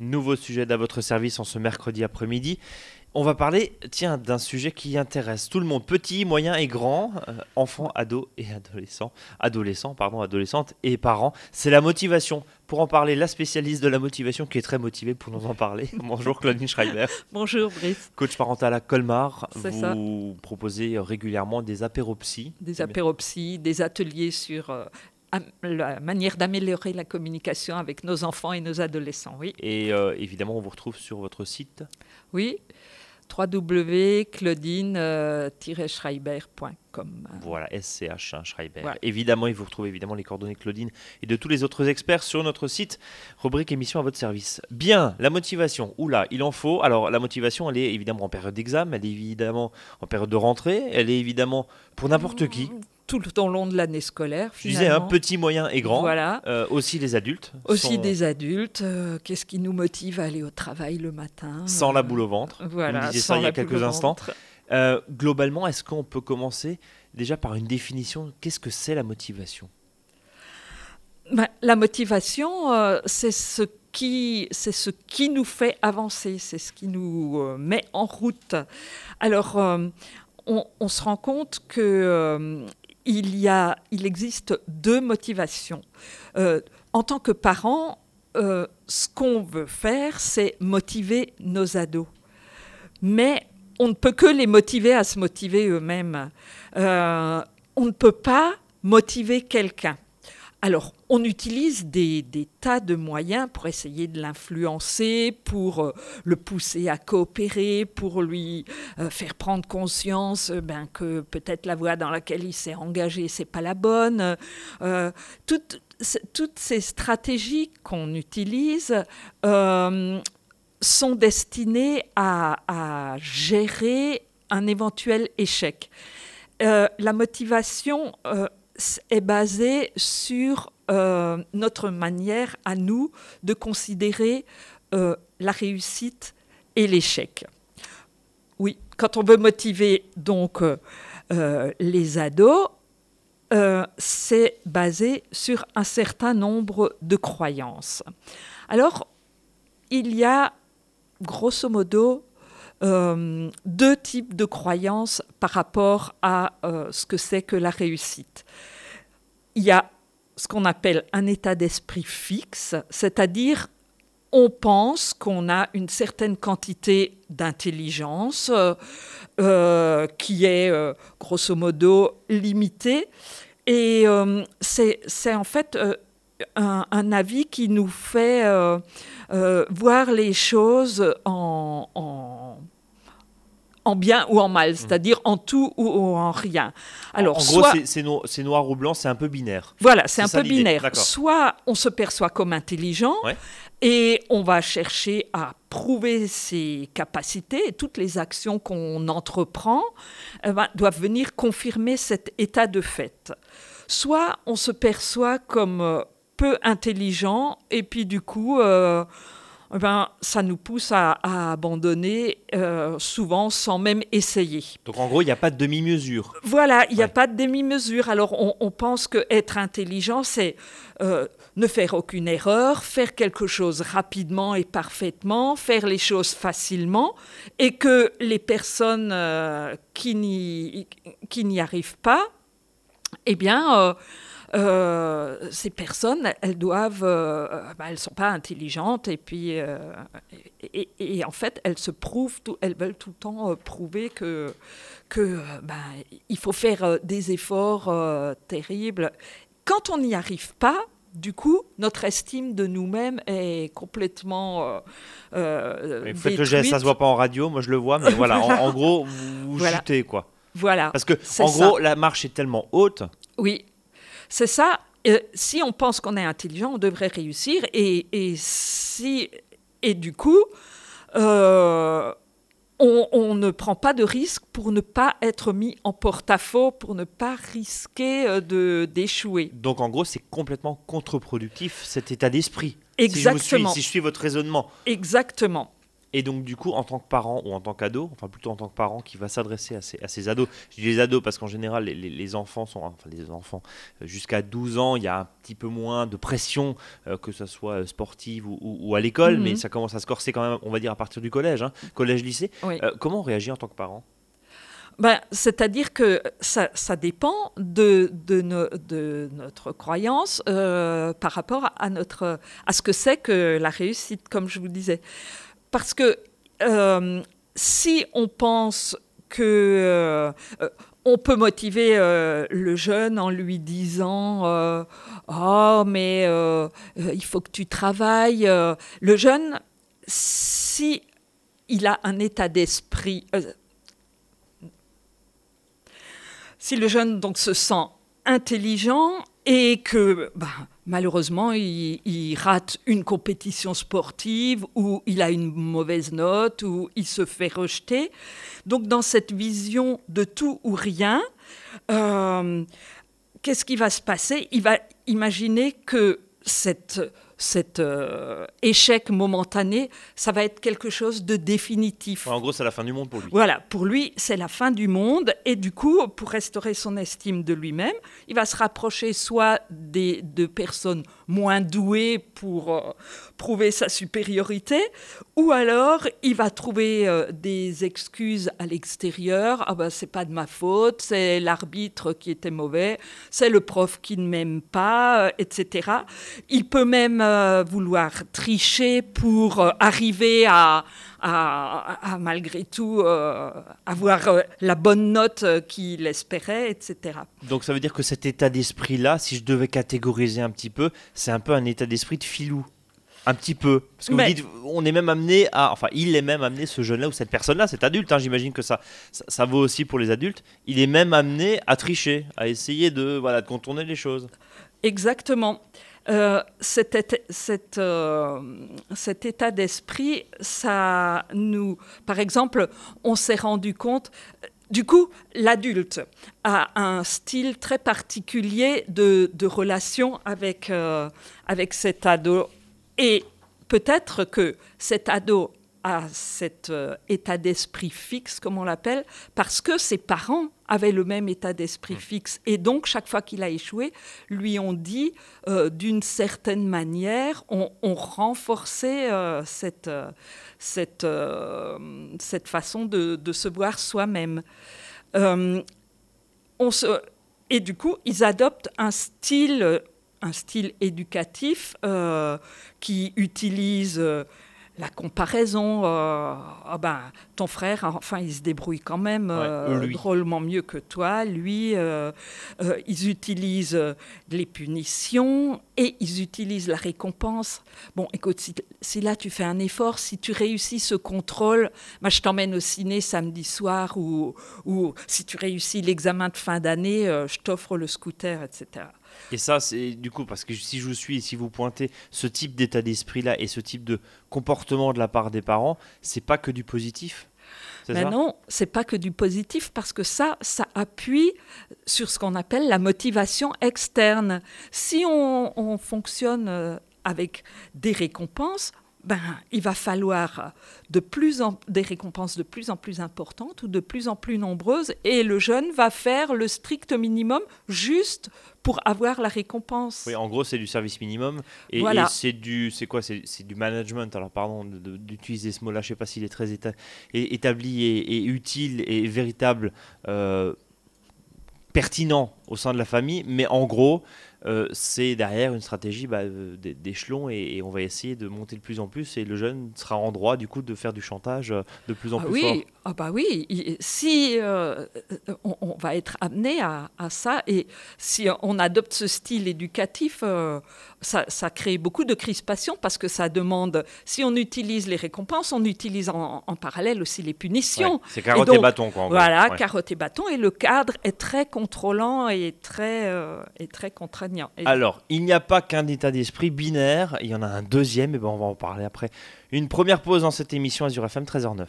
Nouveau sujet à votre service en ce mercredi après-midi. On va parler, tiens, d'un sujet qui intéresse tout le monde, petit, moyen et grand, euh, enfants, ados et adolescents, adolescents, pardon, adolescentes et parents. C'est la motivation. Pour en parler, la spécialiste de la motivation qui est très motivée pour nous en parler. Bonjour Claudine Schreiber. Bonjour Brice. Coach parental à Colmar. C'est ça. Vous proposez régulièrement des apéropsies. Des apéropsies, des ateliers sur euh, la manière d'améliorer la communication avec nos enfants et nos adolescents. Oui, Et euh, évidemment, on vous retrouve sur votre site? oui. www.claudine-schreiber.com. Voilà, SCH hein, Schreiber. Voilà. Évidemment, il vous retrouve évidemment les coordonnées de Claudine et de tous les autres experts sur notre site. Rubrique émission à votre service. Bien, la motivation. Oula, il en faut. Alors, la motivation, elle est évidemment en période d'examen, elle est évidemment en période de rentrée, elle est évidemment pour n'importe qui. Tout au long de l'année scolaire, Je disais, un petit, moyen et grand. Voilà. Euh, aussi les adultes. Aussi sans, des adultes. euh, Qu'est-ce qui nous motive à aller au travail le matin Sans la euh, boule au ventre. Voilà, disiez sans ça il y a quelques instants. Euh, globalement, est-ce qu'on peut commencer déjà par une définition Qu'est-ce que c'est la motivation? Ben, la motivation, euh, c'est ce qui, c'est ce qui nous fait avancer, c'est ce qui nous euh, met en route. Alors, euh, on, on se rend compte que euh, il y a, il existe deux motivations. Euh, en tant que parents, euh, ce qu'on veut faire, c'est motiver nos ados. Mais on ne peut que les motiver à se motiver eux-mêmes. Euh, on ne peut pas motiver quelqu'un. Alors, on utilise des, tas de moyens pour essayer de l'influencer, pour euh, le pousser à coopérer, pour lui euh, faire prendre conscience euh, ben, que peut-être la voie dans laquelle il s'est engagé, c'est pas la bonne. Toutes, ces stratégies qu'on utilise sont destinées à, gérer un éventuel échec. La motivation est basée sur euh, notre manière à nous de considérer euh, la réussite et l'échec. Oui, quand on veut motiver donc euh, les ados, c'est basé sur un certain nombre de croyances. Alors, il y a grosso modo euh, deux types de croyances par rapport à euh, ce que c'est que la réussite. Il y a ce qu'on appelle un état d'esprit fixe, c'est-à-dire on pense qu'on a une certaine quantité d'intelligence euh, qui est grosso modo limitée. Et c'est en fait un, avis qui nous fait voir les choses en, en bien ou en mal, c'est-à-dire en tout ou en rien. Alors, en gros, soit- c'est- c'est no- c'est noir ou blanc, c'est un peu binaire. voilà, c'est un peu binaire. Soit on se perçoit comme intelligent Ouais. et on va chercher à prouver ses capacités et toutes les actions qu'on entreprend eh ben, doivent venir confirmer cet état de fait. Soit on se perçoit comme euh, peu intelligent et puis du coup, euh, eh ben, ça nous pousse à, à abandonner euh, souvent sans même essayer. Donc en gros, il n'y a pas de demi-mesure. Voilà, il n'y a pas de demi-mesure. Alors on, on pense que être intelligent, c'est euh, ne faire aucune erreur, faire quelque chose rapidement et parfaitement, faire les choses facilement, et que les personnes euh, qui n'y arrivent pas, eh bien, euh, ces personnes, elles doivent, euh, bah, elles sont pas intelligentes et puis, euh, et, et- et en fait, elles se prouvent, tout- elles veulent tout le temps prouver que, que il faut faire des efforts terribles. Quand on n'y arrive pas, du coup, notre estime de nous-mêmes est complètement euh, Mais faites le geste, ça se voit pas en radio, moi je le vois, mais voilà, en, en gros, vous, vous Voilà. chutez quoi. Voilà. Parce que en ça. gros, la marche est tellement haute. Oui, c'est ça. Si on pense qu'on est intelligent, on devrait réussir. Et, et si et du coup, euh, on, on ne prend pas de risque pour ne pas être mis en porte-à-faux, pour ne pas risquer euh, de d'échouer. Donc en gros, c'est complètement contre-productif cet état d'esprit. Si je, suis, Exactement. si je suis votre raisonnement. Exactement. Et donc, du coup, en tant que parent ou en tant qu'ado, enfin plutôt en tant que parent qui va s'adresser à ces, ados, je dis les ados parce qu'en général, les, enfants sont, enfin les enfants, euh, jusqu'à 12 ans, il y a un petit peu moins de pression, euh, que ce soit euh, sportive ou, à l'école, mais mhm. ça commence à se corser quand même, on va dire, à partir du collège, hein, collège-lycée. comment on réagit en tant que parent? Ben, C'est-à-dire que ça, ça dépend de, de, de, notre croyance par rapport à, notre, à ce que c'est que la réussite, comme je vous disais. Parce que euh, si on pense que euh, on peut motiver euh, le jeune en lui disant oh mais il faut que tu travailles le jeune si il a un état d'esprit si le jeune donc se sent intelligent et que bah, malheureusement il, rate une compétition sportive ou il a une mauvaise note ou il se fait rejeter. Donc dans cette vision de tout ou rien, euh, qu'est-ce qui va se passer? Il va imaginer que cette cet euh, échec momentané, ça va être quelque chose de définitif. en gros, c'est la fin du monde pour lui. Voilà, pour lui, c'est la fin du monde. Et du coup, pour restaurer son estime de lui-même, il va se rapprocher soit des, de personnes moins douées pour euh, prouver sa supériorité, ou alors il va trouver euh, des excuses à l'extérieur. Ah ben, c'est pas de ma faute, c'est l'arbitre qui était mauvais, c'est le prof qui ne m'aime pas, etc. Il peut même euh, vouloir tricher pour euh, arriver à, malgré tout euh, avoir la bonne note qu'il espérait, etc. Donc ça veut dire que cet état d'esprit-là, si je devais catégoriser un petit peu, c'est un peu un état d'esprit de filou. Un petit peu. Parce que vous dites, on est même amené à. Enfin, il est même amené, ce jeune-là ou cette personne-là, cet adulte, hein, j'imagine que ça, ça, vaut aussi pour les adultes. Il est même amené à tricher, à essayer de, voilà, de contourner les choses. Exactement. Euh, cet, euh, cet, état d'esprit, ça nous, par exemple, on s'est rendu compte. Du coup, l'adulte a un style très particulier de, relation avec, euh, avec cet ado. Et peut-être que cet ado a cet état d'esprit fixe, comme on l'appelle, parce que ses parents avaient le même état d'esprit mmh. fixe. Et donc, chaque fois qu'il a échoué, lui ont dit, euh, d'une certaine manière, on, renforçait euh, cette, cette, cette façon de, de, se voir soi-même. on se, et du coup, ils adoptent un style, un style éducatif qui utilise la comparaison, euh, ah ben, ton frère, enfin, il se débrouille quand même euh, drôlement mieux que toi. Lui, euh, ils utilisent les punitions et ils utilisent la récompense. Bon, écoute, si, là tu fais un effort, si tu réussis ce contrôle, moi, je t'emmène au ciné samedi soir ou, ou si tu réussis l'examen de fin d'année, je t'offre le scooter, etc. Et ça, c'est du coup, parce que si je vous suis, si vous pointez ce type d'état d'esprit-là et ce type de comportement de la part des parents, c'est pas que du positif mais non, c'est pas que du positif parce que ça, ça appuie sur ce qu'on appelle la motivation externe. Si on fonctionne euh, avec des récompenses, ben, il va falloir de plus en, des récompenses de plus en plus importantes ou de plus en plus nombreuses, et le jeune va faire le strict minimum juste pour avoir la récompense. Oui, en gros, c'est du service minimum, et, c'est du, c'est quoi, c'est, du management. Alors, pardon d'utiliser ce mot-là, je ne sais pas s'il est très établi et, utile et véritable, euh, pertinent au sein de la famille, mais en gros, euh, c'est derrière une stratégie bah, euh, d'échelon et, on va essayer de monter de plus en plus et le jeune sera en droit du coup de faire du chantage euh, de plus en ah plus oui, fort. Ah bah oui, si on, va être amené à, ça et si on adopte ce style éducatif, ça, crée beaucoup de crispation parce que ça demande, si on utilise les récompenses, on utilise en, parallèle aussi les punitions. c'est carotte et, bâton quoi. voilà, carotte et bâton et le cadre est très contrôlant et très, et très contraignant. Alors, il n'y a pas qu'un état d'esprit binaire, il y en a un deuxième, et ben on va en parler après. Une première pause dans cette émission Azure FM 13h09.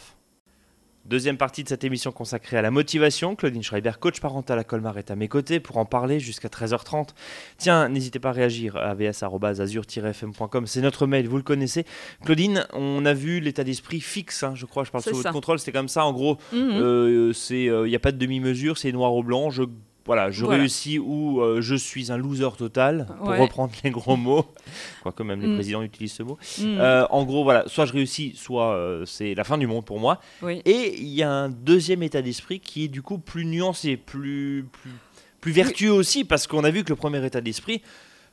Deuxième partie de cette émission consacrée à la motivation. Claudine Schreiber, coach parental à Colmar, est à mes côtés pour en parler jusqu'à 13h30. Tiens, n'hésitez pas à réagir à avs.azur-fm.com, c'est notre mail, vous le connaissez. Claudine, on a vu l'état d'esprit fixe, hein, je crois, je parle sur votre contrôle, c'était comme ça. En gros, il mhm. euh, n'y euh, a pas de demi-mesure, c'est noir ou blanc. Je voilà, je réussis ou euh, je suis un loser total, pour reprendre les gros mots, quoique même les mm. présidents utilisent ce mot. Mm. Euh, en gros, voilà, soit je réussis, soit euh, c'est la fin du monde pour moi. Et il y a un deuxième état d'esprit qui est du coup plus nuancé, plus, plus, plus vertueux aussi, parce qu'on a vu que le premier état d'esprit,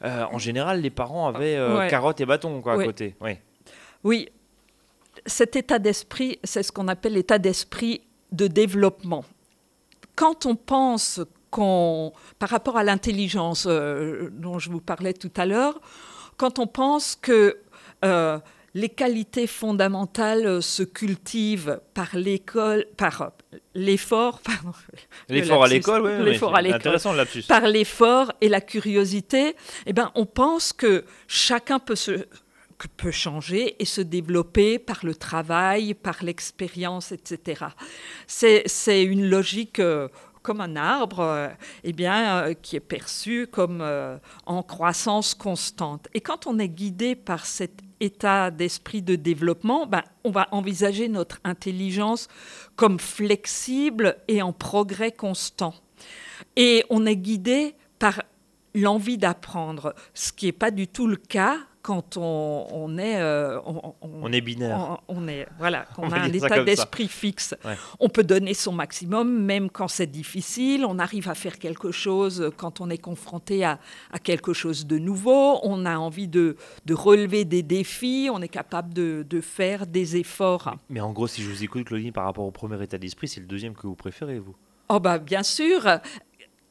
en général, les parents avaient carottes et bâtons quoi, à côté. Oui, cet état d'esprit, c'est ce qu'on appelle l'état d'esprit de développement quand on pense par rapport à l'intelligence euh, dont je vous parlais tout à l'heure, quand on pense que euh, les qualités fondamentales se cultivent par l'école, par l'effort, l'effort à l'école, oui, l'effort à l'école, par l'effort et la curiosité, eh ben, on pense que chacun peut se peut changer et se développer par le travail, par l'expérience, etc. C'est une logique euh, comme un arbre, euh, eh bien, euh, qui est perçu comme euh, en croissance constante. Et quand on est guidé par cet état d'esprit de développement, ben, on va envisager notre intelligence comme flexible et en progrès constant. Et on est guidé par l'envie d'apprendre, ce qui n'est pas du tout le cas quand on, est euh, on, est binaire. on, est voilà qu'on a un état d'esprit fixe. On peut donner son maximum même quand c'est difficile. On arrive à faire quelque chose quand on est confronté à, quelque chose de nouveau. On a envie de, relever des défis. On est capable de, faire des efforts. Mais en gros si je vous écoute Claudine par rapport au premier état d'esprit c'est le deuxième que vous préférez vous? Oh bah bien sûr,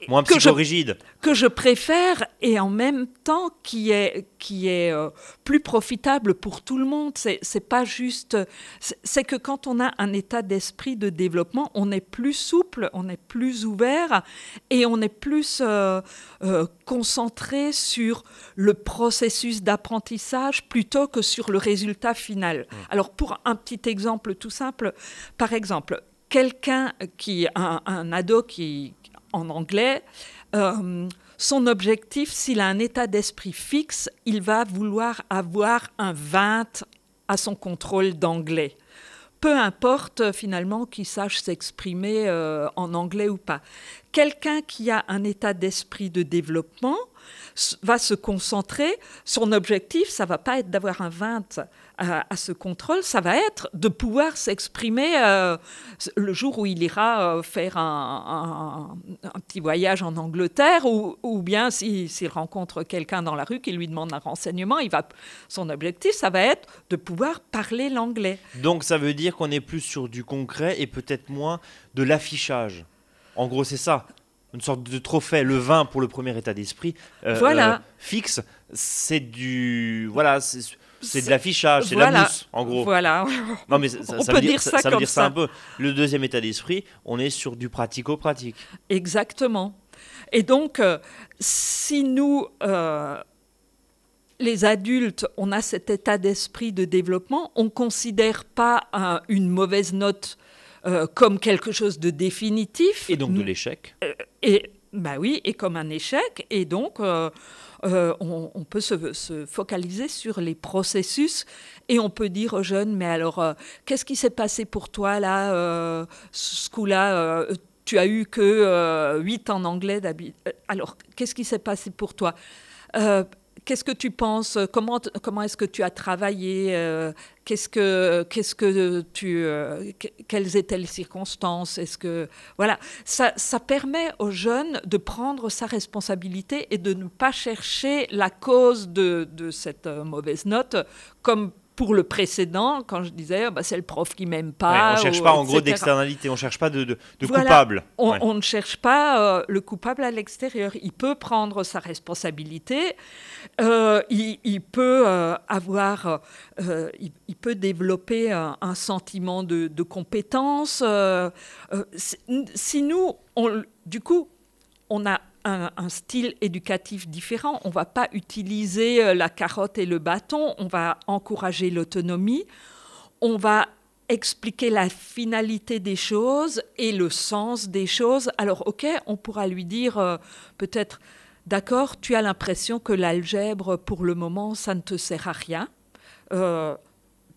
Moins psychorigide. Que je préfère et en même temps qui est, qui est euh, plus profitable pour tout le monde. C'est pas juste. C'est que quand on a un état d'esprit de développement, on est plus souple, on est plus ouvert et on est plus euh, euh, concentré sur le processus d'apprentissage plutôt que sur le résultat final. Mmh. Alors, pour un petit exemple tout simple, par exemple, quelqu'un qui, un, un ado qui, en anglais. Euh, son objectif, s'il a un état d'esprit fixe, il va vouloir avoir un 20 à son contrôle d'anglais. Peu importe finalement qu'il sache s'exprimer euh, en anglais ou pas. Quelqu'un qui a un état d'esprit de développement va se concentrer, son objectif, ça va pas être d'avoir un 20 à, ce contrôle, ça va être de pouvoir s'exprimer euh, le jour où il ira euh, faire un, petit voyage en Angleterre ou, bien s'il rencontre quelqu'un dans la rue qui lui demande un renseignement, il va, son objectif, ça va être de pouvoir parler l'anglais. Donc ça veut dire qu'on est plus sur du concret et peut-être moins de l'affichage. En gros, c'est ça une sorte de trophée, le vin pour le premier état d'esprit euh, voilà. fixe, c'est du voilà, c'est de l'affichage, c'est de la mousse, en gros. Voilà. Non, mais ça, veut dire, ça, veut dire ça. un peu. Le deuxième état d'esprit, on est sur du pratico-pratique. Exactement. Et donc, euh, si nous, euh, les adultes, on a cet état d'esprit de développement, on ne considère pas une mauvaise note euh, comme quelque chose de définitif. Et donc de l'échec. et bah oui, et comme un échec. Et donc, euh, on, peut se, focaliser sur les processus et on peut dire aux jeunes, mais alors, euh, qu'est-ce qui s'est passé pour toi là, euh, ce coup-là Tu as eu que 8 en anglais Alors, qu'est-ce qui s'est passé pour toi? Qu'est-ce que tu penses Comment, comment est-ce que tu as travaillé Qu'est-ce que, qu'est-ce que tu, quelles étaient les circonstances Est-ce que voilà, ça, ça permet aux jeunes de prendre sa responsabilité et de ne pas chercher la cause de, de cette mauvaise note comme pour le précédent, quand je disais ah, bah, c'est le prof qui m'aime pas. on ne cherche pas en gros d'externalité, on ne cherche pas de, de, coupable. On, ne cherche pas euh, le coupable à l'extérieur. Il peut prendre sa responsabilité, euh, il, peut euh, avoir, il, peut développer un, sentiment de, compétence. si nous, on, du coup, on a un, style éducatif différent. On ne va pas utiliser euh, la carotte et le bâton, on va encourager l'autonomie, on va expliquer la finalité des choses et le sens des choses. Alors, ok, on pourra lui dire euh, peut-être, d'accord, tu as l'impression que l'algèbre, pour le moment, ça ne te sert à rien. Euh,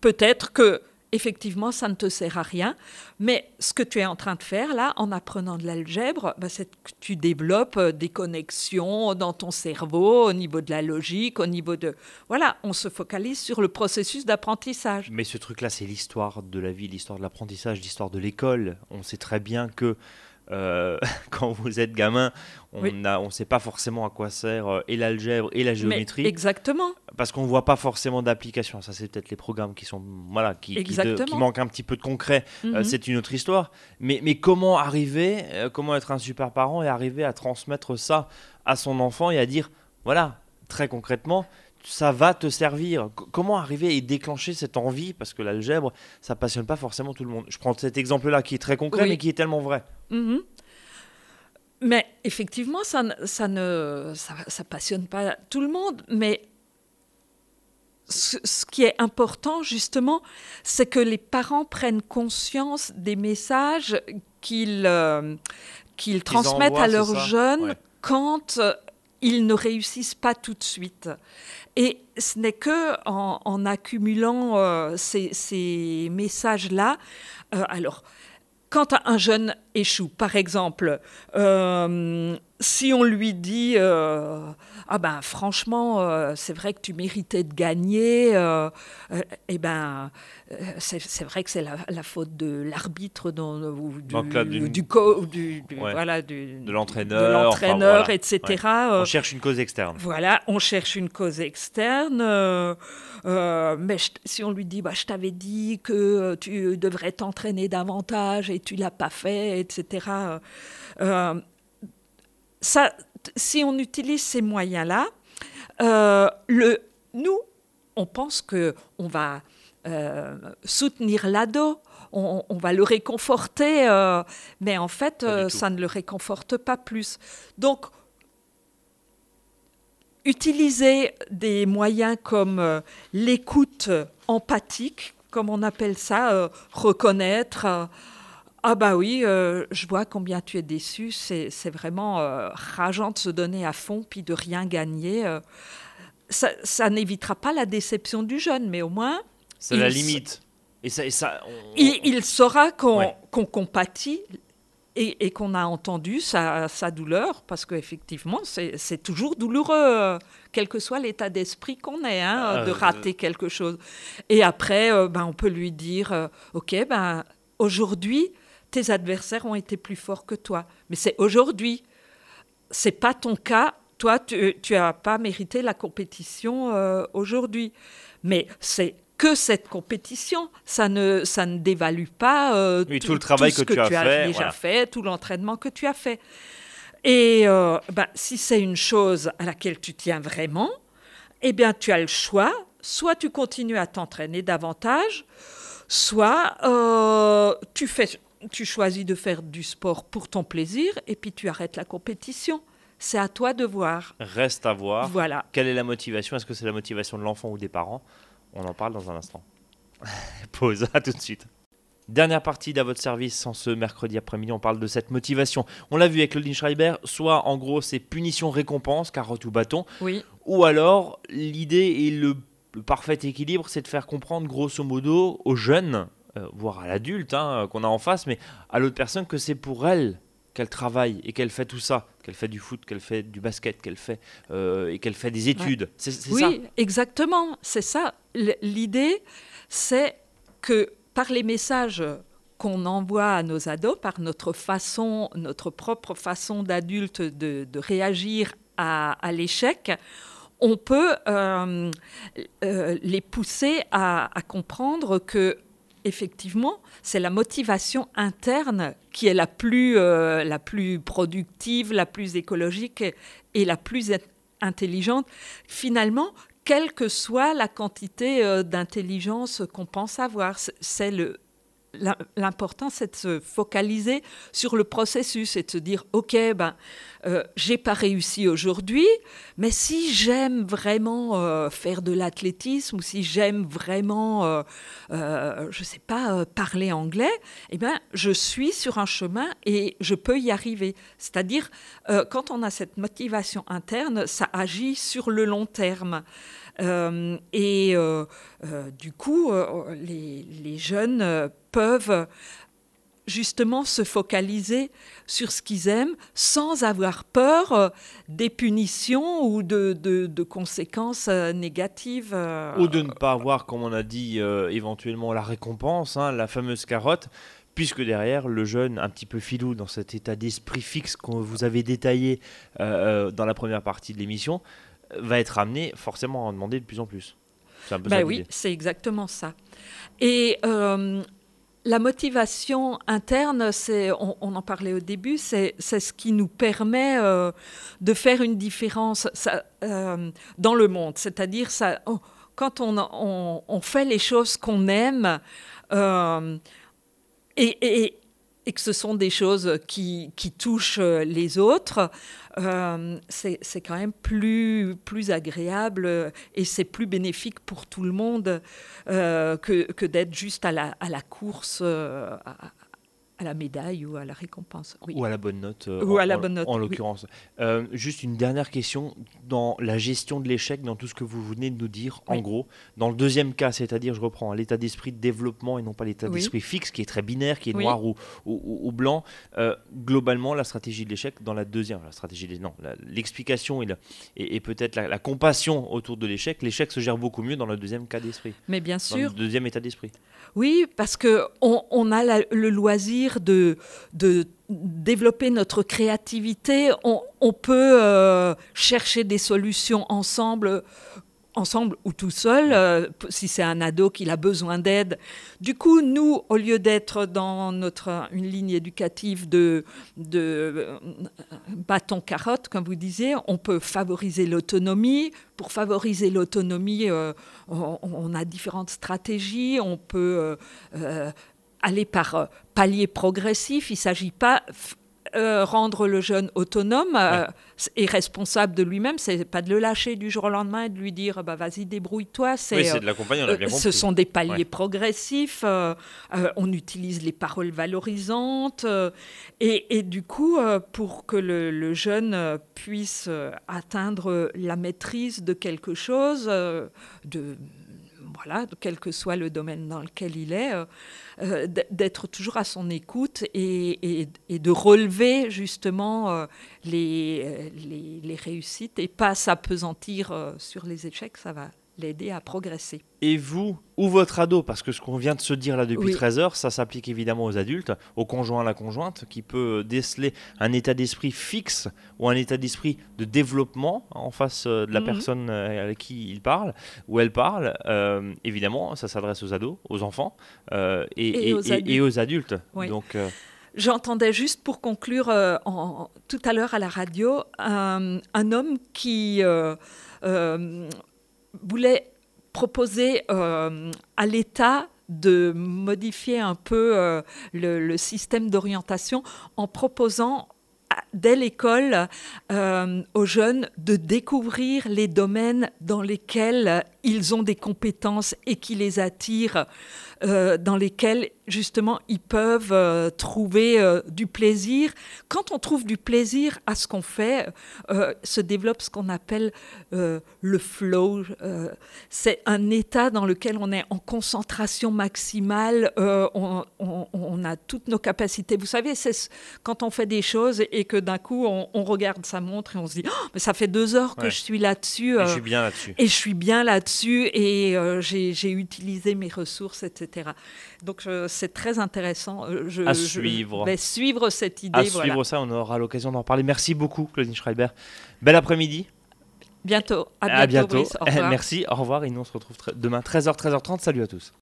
peut-être que effectivement, ça ne te sert à rien. Mais ce que tu es en train de faire là, en apprenant de l'algèbre, bah, c'est que tu développes euh, des connexions dans ton cerveau, au niveau de la logique, au niveau de... Voilà, on se focalise sur le processus d'apprentissage. Mais ce truc-là, c'est l'histoire de la vie, l'histoire de l'apprentissage, l'histoire de l'école. On sait très bien que euh, quand vous êtes gamin, on ne on sait pas forcément à quoi sert euh, et l'algèbre et la géométrie. exactement. Parce qu'on ne voit pas forcément d'application. Ça, c'est peut-être les programmes qui sont voilà, qui, qui, manquent un petit peu de concret. Euh, mhm. c'est une autre histoire. Mais, mais comment arriver, comment être un super parent et arriver à transmettre ça à son enfant et à dire, voilà, très concrètement, ça va te servir. comment arriver et déclencher cette envie? Parce que l'algèbre, ça passionne pas forcément tout le monde. Je prends cet exemple-là qui est très concret, mais qui est tellement vrai. Mhm. Mais effectivement, ça, ça ne ça, passionne pas tout le monde. Mais ce, qui est important, justement, c'est que les parents prennent conscience des messages qu'ils euh, qu'ils transmettent à leurs jeunes quand euh, ils ne réussissent pas tout de suite. Et ce n'est que en, accumulant euh, ces, messages-là. Euh, alors, quand un jeune échoue, par exemple, euh, si on lui dit ah ben franchement c'est vrai que tu méritais de gagner, eh ben c'est vrai que c'est la, faute de l'arbitre ou du, du, voilà, de l'entraîneur, etc. On cherche une cause externe. Voilà, on cherche une cause externe. Euh, euh, mais si on lui dit, bah, je t'avais dit que tu devrais t'entraîner davantage et tu l'as pas fait, etc. Euh, ça, si on utilise ces moyens-là, le, nous, on pense que on va euh, soutenir l'ado, on, va le réconforter, euh, mais en fait, euh, ça ne le réconforte pas plus. Donc, utiliser des moyens comme l'écoute empathique, comme on appelle ça, reconnaître. Ah bah oui, je vois combien tu es déçu, c'est vraiment rageant de se donner à fond puis de rien gagner. ça, ça n'évitera pas la déception du jeune, mais au moins c'est la limite. Et ça, et ça il, saura qu'on compatit et, qu'on a entendu sa, douleur, parce qu'effectivement, c'est toujours douloureux, quel que soit l'état d'esprit qu'on ait, hein, ah, de rater quelque chose. Et après, euh, ben, on peut lui dire, euh, OK, ben, aujourd'hui, tes adversaires ont été plus forts que toi. Mais c'est aujourd'hui. C'est pas ton cas. Toi, tu n'as pas mérité la compétition euh, aujourd'hui. Mais c'est que cette compétition. Ça ne, ça ne dévalue pas euh, tout, le travail que, tu as, fait, déjà fait, tout l'entraînement que tu as fait. Et euh, ben, si c'est une chose à laquelle tu tiens vraiment, eh bien, tu as le choix. Soit tu continues à t'entraîner davantage, soit euh, tu, fais, tu choisis de faire du sport pour ton plaisir et puis tu arrêtes la compétition. C'est à toi de voir. Reste à voir. Voilà. Quelle est la motivation? Est-ce que c'est la motivation de l'enfant ou des parents? On en parle dans un instant. Pause, à tout de suite. Dernière partie d'à votre service en ce mercredi après-midi, on parle de cette motivation. On l'a vu avec Claudine Schreiber, soit en gros c'est punition-récompense, carotte ou bâton, oui. ou alors l'idée et le, parfait équilibre, c'est de faire comprendre grosso modo aux jeunes, euh, voire à l'adulte hein, qu'on a en face, mais à l'autre personne que c'est pour elle qu'elle travaille et qu'elle fait tout ça, qu'elle fait du foot, qu'elle fait du basket, qu'elle fait euh, et qu'elle fait des études. C'est oui, ça. Exactement. C'est ça. L'idée, c'est que par les messages qu'on envoie à nos ados, par notre façon, notre propre façon d'adulte de, réagir à, l'échec, on peut euh, euh, les pousser à, à comprendre que effectivement, c'est la motivation interne qui est la plus, euh, la plus productive, la plus écologique et, la plus intelligente. Finalement, quelle que soit la quantité euh, d'intelligence qu'on pense avoir, c'est le l'important, c'est de se focaliser sur le processus et de se dire, OK, ben, euh, j'ai pas réussi aujourd'hui, mais si j'aime vraiment euh, faire de l'athlétisme ou si j'aime vraiment, euh, euh je sais pas, parler anglais, eh ben, je suis sur un chemin et je peux y arriver. C'est-à-dire, quand on a cette motivation interne, ça agit sur le long terme. Euh, et euh, euh, du coup, les, jeunes peuvent justement se focaliser sur ce qu'ils aiment sans avoir peur des punitions ou de, conséquences négatives. Ou de ne pas avoir, comme on a dit, éventuellement la récompense, hein, la fameuse carotte puisque derrière, le jeune, un petit peu filou dans cet état d'esprit fixe que vous avez détaillé dans la première partie de l'émission, va être amené forcément à en demander de plus en plus. C'est un peu bah oui, c'est exactement ça. Et euh, la motivation interne, c'est, on, en parlait au début, c'est, ce qui nous permet euh, de faire une différence ça, euh, dans le monde. C'est-à-dire, ça, oh, quand on, on, fait les choses qu'on aime, et, et, et, que ce sont des choses qui, touchent les autres, euh, c'est quand même plus, plus agréable et c'est plus bénéfique pour tout le monde euh, que, que d'être juste à la, à la course, euh, à la médaille ou à la récompense. Ou à la bonne note. Euh, ou en, à la bonne note. En, l'occurrence. Euh, juste une dernière question dans la gestion de l'échec, dans tout ce que vous venez de nous dire, en gros. Dans le deuxième cas, c'est-à-dire, je reprends, l'état d'esprit de développement et non pas l'état d'esprit fixe, qui est très binaire, qui est noir ou, ou, blanc. Euh, globalement, la stratégie de l'échec, dans la deuxième, la stratégie non, l'explication et, et, peut-être la, compassion autour de l'échec, l'échec se gère beaucoup mieux dans le deuxième cas d'esprit. Mais bien sûr. Dans le deuxième état d'esprit. Oui, parce que on, on a le loisir de, développer notre créativité. On, on peut euh, chercher des solutions ensemble ensemble ou tout seul, euh, si c'est un ado qui a besoin d'aide. Du coup, nous, au lieu d'être dans notre, une ligne éducative de, euh, bâton-carotte, comme vous disiez, on peut favoriser l'autonomie. Pour favoriser l'autonomie, euh, on, a différentes stratégies. On peut aller par paliers progressifs. Il ne s'agit pas euh, rendre le jeune autonome euh, et responsable de lui-même, c'est pas de le lâcher du jour au lendemain et de lui dire bah vas-y débrouille-toi. C'est de l'accompagner, euh, Ce sont des paliers progressifs. on utilise les paroles valorisantes et, et, du coup pour que le, le jeune puisse atteindre la maîtrise de quelque chose, de voilà, quel que soit le domaine dans lequel il est, euh, euh, d'être toujours à son écoute et, de relever justement euh, les, les, réussites et pas s'apesantir sur les échecs, ça va l'aider à progresser. Et vous, ou votre ado, parce que ce qu'on vient de se dire là depuis 13 heures, ça s'applique évidemment aux adultes, au conjoint, à la conjointe, qui peut déceler un état d'esprit fixe ou un état d'esprit de développement en face euh, de la mhm. personne euh, avec qui il parle, ou elle parle. Euh, évidemment, ça s'adresse aux ados, aux enfants et, aux adultes. Donc, J'entendais juste pour conclure en, tout à l'heure à la radio un homme qui voulait proposer euh, à l'État de modifier un peu euh, le, système d'orientation en proposant dès l'école euh, aux jeunes de découvrir les domaines dans lesquels ils ont des compétences et qui les attirent, dans lesquels justement, ils peuvent euh, trouver euh, du plaisir. Quand on trouve du plaisir à ce qu'on fait, euh, se développe ce qu'on appelle le flow. c'est un état dans lequel on est en concentration maximale, on, a toutes nos capacités. Vous savez, c'est quand on fait des choses et que d'un coup, on, regarde sa montre et on se dit, oh, mais ça fait deux heures que je suis là-dessus. et je suis bien là-dessus. Et je suis bien là-dessus et j'ai utilisé mes ressources, etc. Donc, c'est très intéressant. Euh, je, à suivre. vais suivre cette idée. À suivre ça, on aura l'occasion d'en parler. Merci beaucoup, Claudine Schreiber. Bel après-midi. Bientôt. À bientôt. À bientôt. Merci. Au revoir. Et nous, on se retrouve demain 13h, 13h30. Salut à tous.